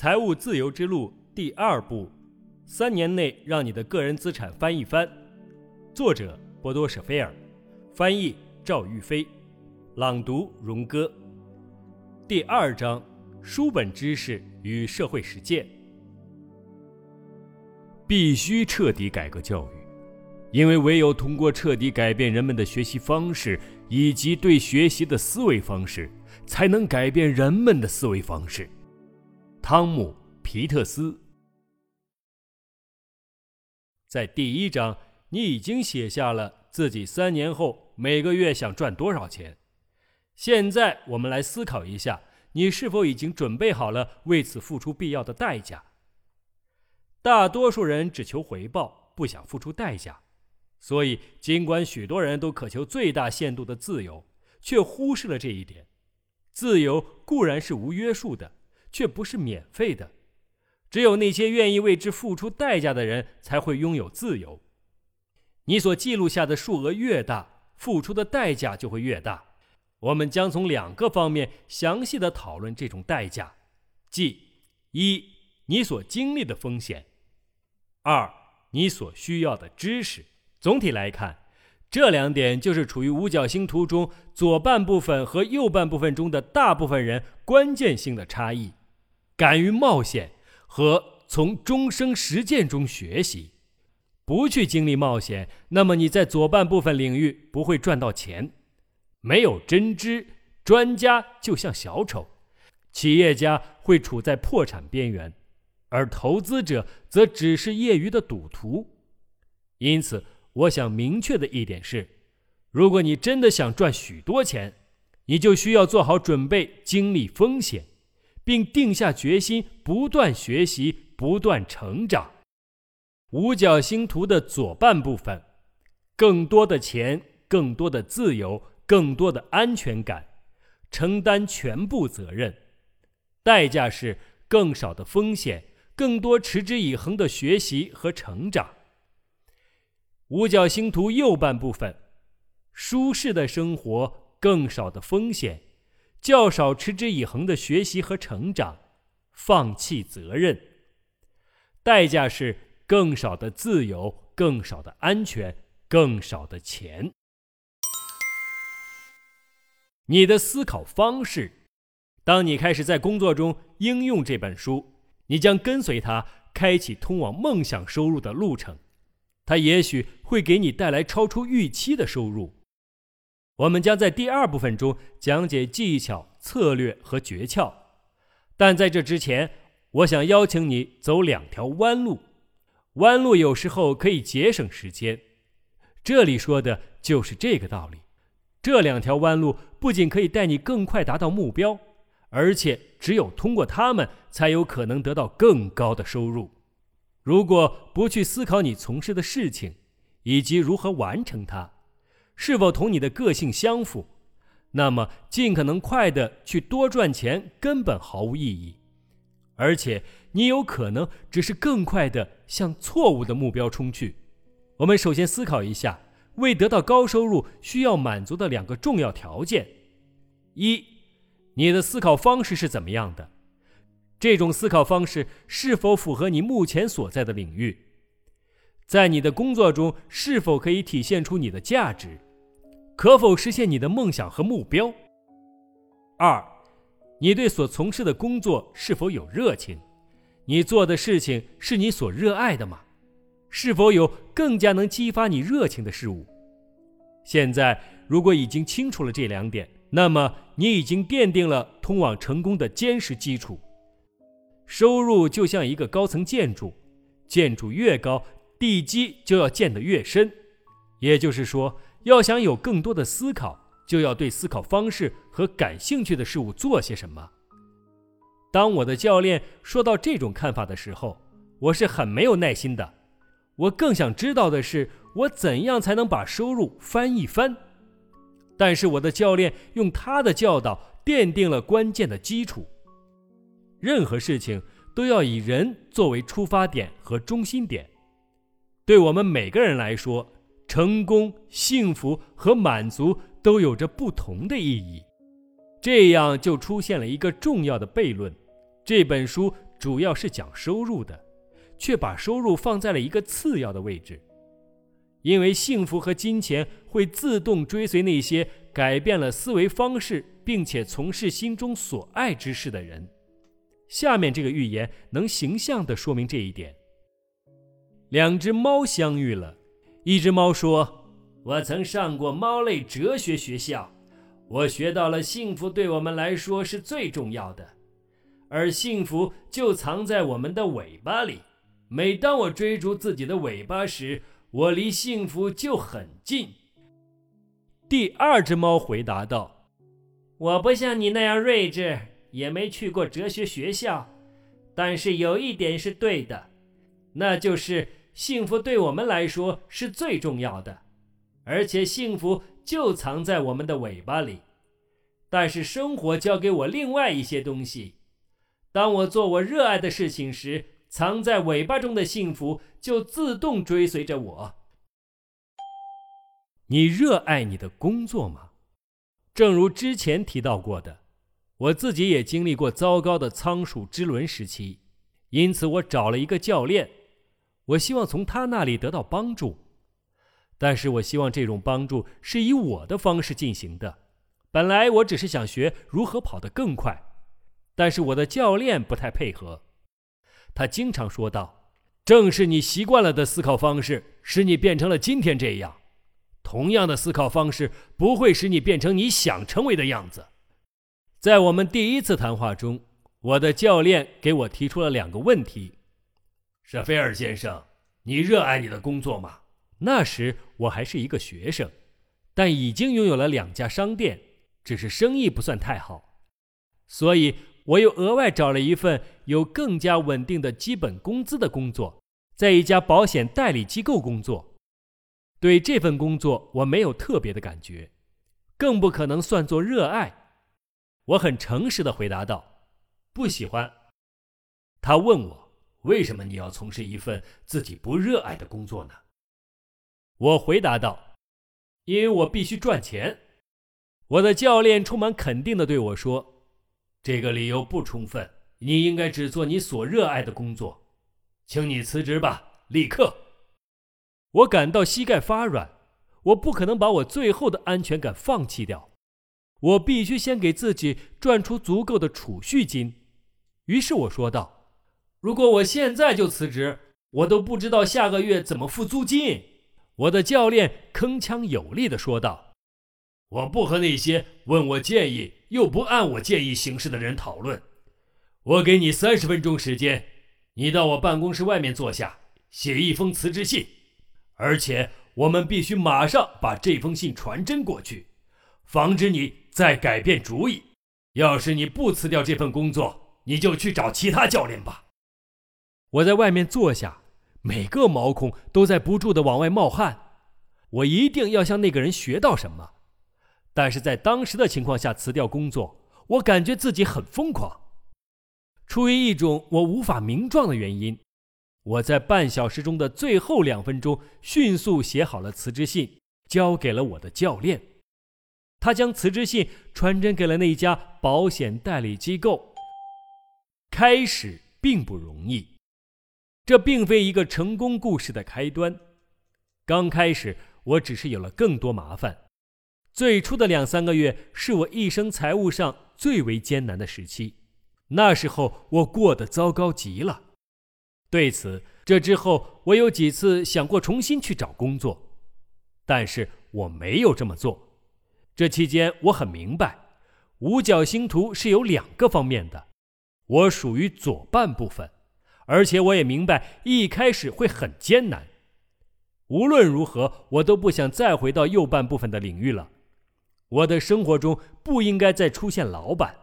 财务自由之路第二步：三年内让你的个人资产翻一番。作者：波多舍菲尔，翻译：赵玉飞，朗读：荣哥。第二章：书本知识与社会实践。必须彻底改革教育，因为唯有通过彻底改变人们的学习方式以及对学习的思维方式，才能改变人们的思维方式。汤姆·皮特斯，在第一章，你已经写下了自己三年后每个月想赚多少钱。现在，我们来思考一下，你是否已经准备好了为此付出必要的代价？大多数人只求回报，不想付出代价。所以，尽管许多人都渴求最大限度的自由，却忽视了这一点：自由固然是无约束的。却不是免费的，只有那些愿意为之付出代价的人才会拥有自由。你所记录下的数额越大，付出的代价就会越大。我们将从两个方面详细的讨论这种代价，即一你所经历的风险，二你所需要的知识。总体来看，这两点就是处于五角星图中左半部分和右半部分中的大部分人关键性的差异。敢于冒险和从终生实践中学习，不去经历冒险，那么你在左半部分领域不会赚到钱。没有真知，专家就像小丑，企业家会处在破产边缘，而投资者则只是业余的赌徒。因此，我想明确的一点是：如果你真的想赚许多钱，你就需要做好准备，经历风险。并定下决心，不断学习，不断成长。五角星图的左半部分，更多的钱，更多的自由，更多的安全感，承担全部责任，代价是更少的风险，更多持之以恒的学习和成长。五角星图右半部分，舒适的生活，更少的风险。较少持之以恒的学习和成长，放弃责任，代价是更少的自由、更少的安全、更少的钱。你的思考方式，当你开始在工作中应用这本书，你将跟随它开启通往梦想收入的路程。它也许会给你带来超出预期的收入。我们将在第二部分中讲解技巧、策略和诀窍，但在这之前，我想邀请你走两条弯路。弯路有时候可以节省时间，这里说的就是这个道理。这两条弯路不仅可以带你更快达到目标，而且只有通过它们，才有可能得到更高的收入。如果不去思考你从事的事情，以及如何完成它，是否同你的个性相符？那么，尽可能快的去多赚钱根本毫无意义，而且你有可能只是更快的向错误的目标冲去。我们首先思考一下，为得到高收入需要满足的两个重要条件：一，你的思考方式是怎么样的？这种思考方式是否符合你目前所在的领域？在你的工作中是否可以体现出你的价值？可否实现你的梦想和目标？二，你对所从事的工作是否有热情？你做的事情是你所热爱的吗？是否有更加能激发你热情的事物？现在，如果已经清楚了这两点，那么你已经奠定了通往成功的坚实基础。收入就像一个高层建筑，建筑越高，地基就要建得越深。也就是说。要想有更多的思考，就要对思考方式和感兴趣的事物做些什么。当我的教练说到这种看法的时候，我是很没有耐心的。我更想知道的是，我怎样才能把收入翻一番？但是我的教练用他的教导奠定了关键的基础。任何事情都要以人作为出发点和中心点。对我们每个人来说。成功、幸福和满足都有着不同的意义，这样就出现了一个重要的悖论：这本书主要是讲收入的，却把收入放在了一个次要的位置。因为幸福和金钱会自动追随那些改变了思维方式并且从事心中所爱之事的人。下面这个寓言能形象地说明这一点。两只猫相遇了，一只猫说：“我曾上过猫类哲学学校，我学到了幸福对我们来说是最重要的，而幸福就藏在我们的尾巴里。每当我追逐自己的尾巴时，我离幸福就很近。第二只猫回答道：“我不像你那样睿智，也没去过哲学学校，但是有一点是对的，那就是幸福对我们来说是最重要的，而且幸福就藏在我们的尾巴里。但是生活教给我另外一些东西，当我做我热爱的事情时。”藏在尾巴中的幸福就自动追随着我。你热爱你的工作吗？正如之前提到过的，我自己也经历过糟糕的仓鼠之轮时期，因此我找了一个教练，我希望从他那里得到帮助。但是我希望这种帮助是以我的方式进行的。本来我只是想学如何跑得更快，但是我的教练不太配合。他经常说道：“正是你习惯了的思考方式，使你变成了今天这样。同样的思考方式不会使你变成你想成为的样子。”在我们第一次谈话中，我的教练给我提出了两个问题：“舍菲尔先生，你热爱你的工作吗？”那时我还是一个学生，但已经拥有了两家商店，只是生意不算太好，所以。我又额外找了一份有更加稳定的基本工资的工作，在一家保险代理机构工作。对这份工作我没有特别的感觉，更不可能算作热爱。我很诚实的回答道：“不喜欢。”他问我：“为什么你要从事一份自己不热爱的工作呢？”我回答道：“因为我必须赚钱。”我的教练充满肯定的对我说。这个理由不充分。你应该只做你所热爱的工作，请你辞职吧，立刻。我感到膝盖发软，我不可能把我最后的安全感放弃掉，我必须先给自己赚出足够的储蓄金。于是我说道：“如果我现在就辞职，我都不知道下个月怎么付租金。”我的教练铿锵有力地说道：“我不和那些问我建议。”又不按我建议行事的人讨论，我给你三十分钟时间，你到我办公室外面坐下，写一封辞职信，而且我们必须马上把这封信传真过去，防止你再改变主意。要是你不辞掉这份工作，你就去找其他教练吧。我在外面坐下，每个毛孔都在不住的往外冒汗，我一定要向那个人学到什么。但是在当时的情况下辞掉工作，我感觉自己很疯狂。出于一种我无法名状的原因，我在半小时中的最后两分钟迅速写好了辞职信，交给了我的教练。他将辞职信传真给了那家保险代理机构。开始并不容易，这并非一个成功故事的开端。刚开始，我只是有了更多麻烦。最初的两三个月是我一生财务上最为艰难的时期，那时候我过得糟糕极了。对此，这之后我有几次想过重新去找工作，但是我没有这么做。这期间，我很明白，五角星图是有两个方面的，我属于左半部分，而且我也明白一开始会很艰难。无论如何，我都不想再回到右半部分的领域了。我的生活中不应该再出现老板。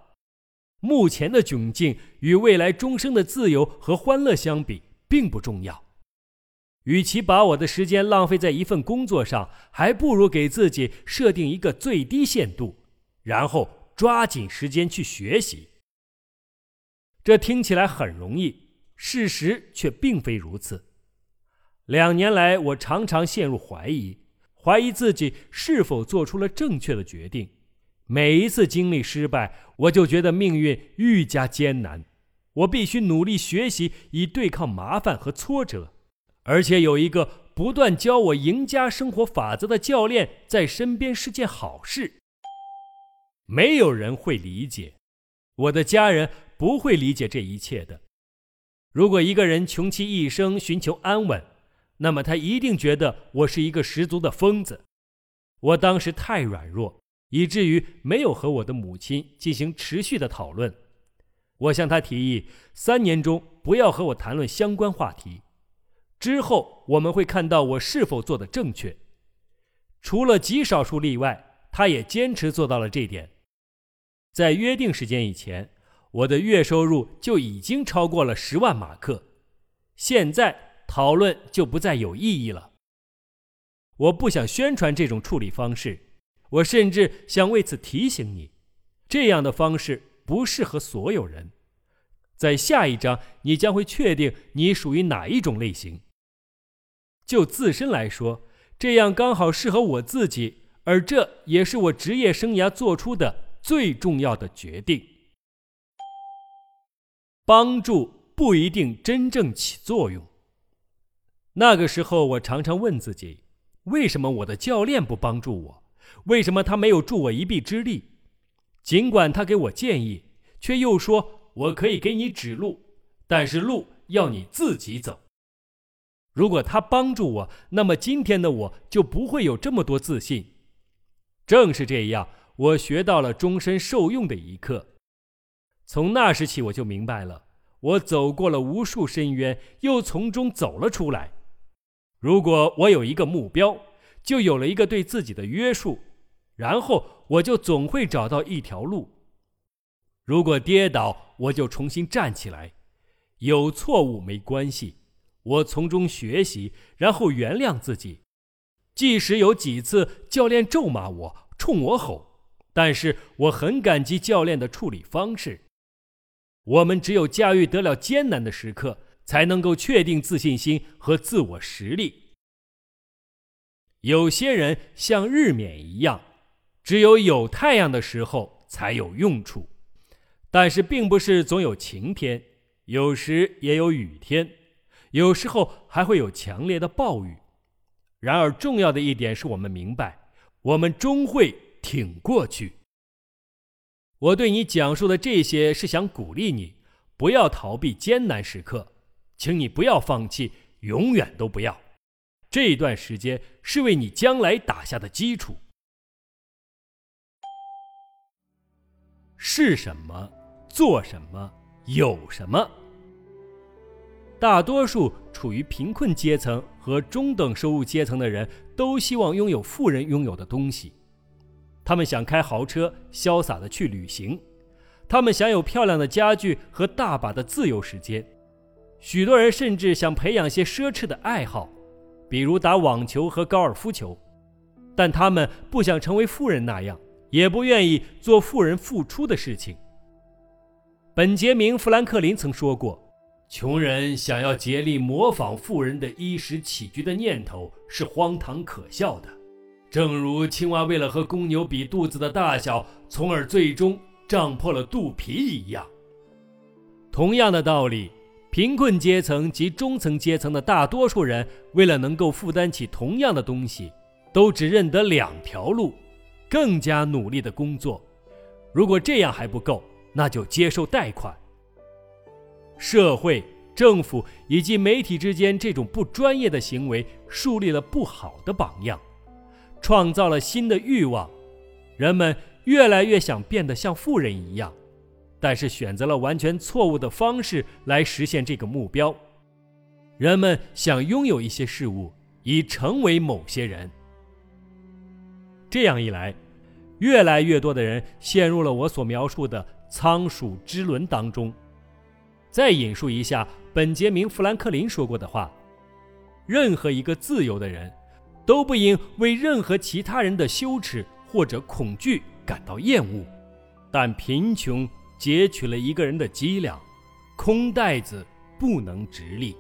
目前的窘境与未来终生的自由和欢乐相比，并不重要。与其把我的时间浪费在一份工作上，还不如给自己设定一个最低限度，然后抓紧时间去学习。这听起来很容易，事实却并非如此。两年来，我常常陷入怀疑。怀疑自己是否做出了正确的决定。每一次经历失败，我就觉得命运愈加艰难。我必须努力学习，以对抗麻烦和挫折，而且有一个不断教我赢家生活法则的教练在身边是件好事。没有人会理解，我的家人不会理解这一切的。如果一个人穷其一生寻求安稳，那么他一定觉得我是一个十足的疯子。我当时太软弱，以至于没有和我的母亲进行持续的讨论。我向他提议，三年中不要和我谈论相关话题。之后我们会看到我是否做的正确。除了极少数例外，他也坚持做到了这点。在约定时间以前，我的月收入就已经超过了十万马克。现在讨论就不再有意义了。我不想宣传这种处理方式，我甚至想为此提醒你，这样的方式。不适合所有人。在下一章，你将会确定你属于哪一种类型。就自身来说，这样刚好适合我自己，而这也是我职业生涯做出的最重要的决定。帮助不一定真正起作用。那个时候，我常常问自己：为什么我的教练不帮助我？为什么他没有助我一臂之力？尽管他给我建议，却又说我可以给你指路，但是路要你自己走。如果他帮助我，那么今天的我就不会有这么多自信。正是这样，我学到了终身受用的一课。从那时起，我就明白了，我走过了无数深渊，又从中走了出来。如果我有一个目标，就有了一个对自己的约束。然后我就总会找到一条路。如果跌倒，我就重新站起来。有错误没关系，我从中学习，然后原谅自己。即使有几次教练咒骂我、冲我吼，但是我很感激教练的处理方式。我们只有驾驭得了艰难的时刻，才能够确定自信心和自我实力。有些人像日冕一样。只有有太阳的时候才有用处，但是并不是总有晴天，有时也有雨天，有时候还会有强烈的暴雨。然而，重要的一点是我们明白，我们终会挺过去。我对你讲述的这些是想鼓励你，不要逃避艰难时刻，请你不要放弃，永远都不要。这段时间是为你将来打下的基础。是什么？做什么？有什么？大多数处于贫困阶层和中等收入阶层的人都希望拥有富人拥有的东西。他们想开豪车，潇洒的去旅行；他们想有漂亮的家具和大把的自由时间。许多人甚至想培养些奢侈的爱好，比如打网球和高尔夫球。但他们不想成为富人那样。也不愿意做富人付出的事情。本杰明·富兰克林曾说过：“穷人想要竭力模仿富人的衣食起居的念头是荒唐可笑的，正如青蛙为了和公牛比肚子的大小，从而最终胀破了肚皮一样。”同样的道理，贫困阶层及中层阶层的大多数人，为了能够负担起同样的东西，都只认得两条路。更加努力的工作，如果这样还不够，那就接受贷款。社会、政府以及媒体之间这种不专业的行为，树立了不好的榜样，创造了新的欲望。人们越来越想变得像富人一样，但是选择了完全错误的方式来实现这个目标。人们想拥有一些事物，以成为某些人。这样一来，越来越多的人陷入了我所描述的仓鼠之轮当中。再引述一下本杰明·富兰克林说过的话：“任何一个自由的人，都不应为任何其他人的羞耻或者恐惧感到厌恶。但贫穷截取了一个人的脊梁，空袋子不能直立。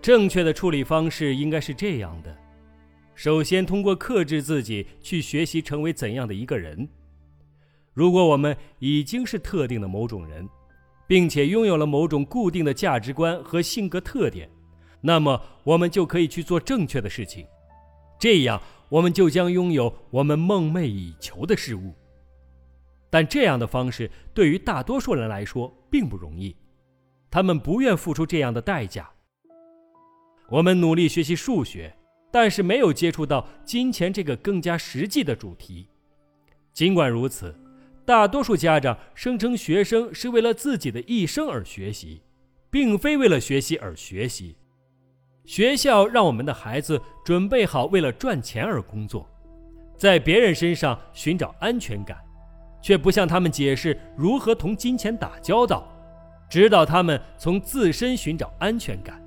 正确的处理方式应该是这样的。”首先，通过克制自己去学习成为怎样的一个人。如果我们已经是特定的某种人，并且拥有了某种固定的价值观和性格特点，那么我们就可以去做正确的事情。这样，我们就将拥有我们梦寐以求的事物。但这样的方式对于大多数人来说并不容易，他们不愿付出这样的代价。我们努力学习数学，但是没有接触到金钱这个更加实际的主题。尽管如此，大多数家长声称学生是为了自己的一生而学习，并非为了学习而学习。学校让我们的孩子准备好为了赚钱而工作，在别人身上寻找安全感。却不向他们解释如何同金钱打交道，指导他们从自身寻找安全感。